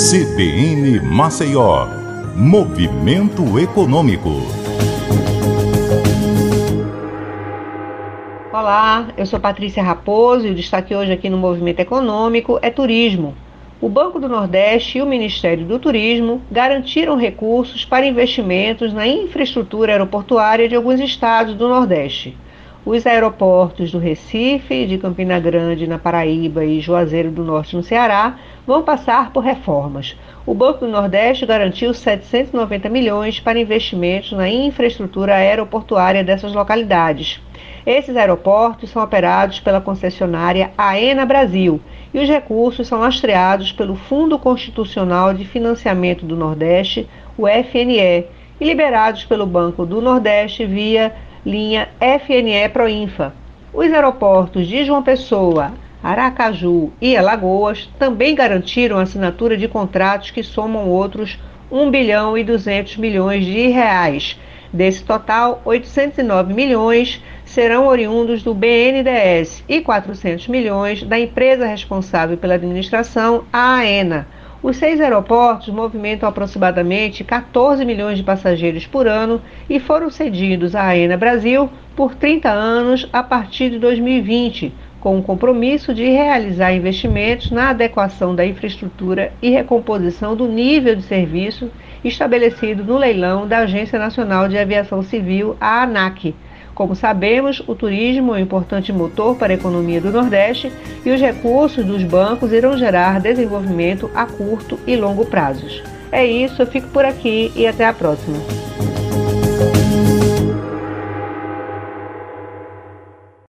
CBN Maceió, Movimento Econômico. Olá, eu sou Patrícia Raposo e o destaque hoje aqui no Movimento Econômico é turismo. O Banco do Nordeste e o Ministério do Turismo garantiram recursos para investimentos na infraestrutura aeroportuária de alguns estados do Nordeste. Os aeroportos do Recife, de Campina Grande, na Paraíba e Juazeiro do Norte, no Ceará, vão passar por reformas. O Banco do Nordeste garantiu 790 milhões para investimentos na infraestrutura aeroportuária dessas localidades. Esses aeroportos são operados pela concessionária AENA Brasil e os recursos são lastreados pelo Fundo Constitucional de Financiamento do Nordeste, o FNE, e liberados pelo Banco do Nordeste via linha FNE Proinfa. Os aeroportos de João Pessoa, Aracaju e Alagoas também garantiram a assinatura de contratos que somam outros 1 bilhão e 200 milhões de reais. Desse total, 809 milhões serão oriundos do BNDES e 400 milhões da empresa responsável pela administração, a AENA os seis aeroportos movimentam aproximadamente 14 milhões de passageiros por ano e foram cedidos à AENA Brasil por 30 anos a partir de 2020, com o compromisso de realizar investimentos na adequação da infraestrutura e recomposição do nível de serviço estabelecido no leilão da Agência Nacional de Aviação Civil, a ANAC como sabemos, o turismo é um importante motor para a economia do Nordeste e os recursos dos bancos irão gerar desenvolvimento a curto e longo prazos. É isso, eu fico por aqui e até a próxima.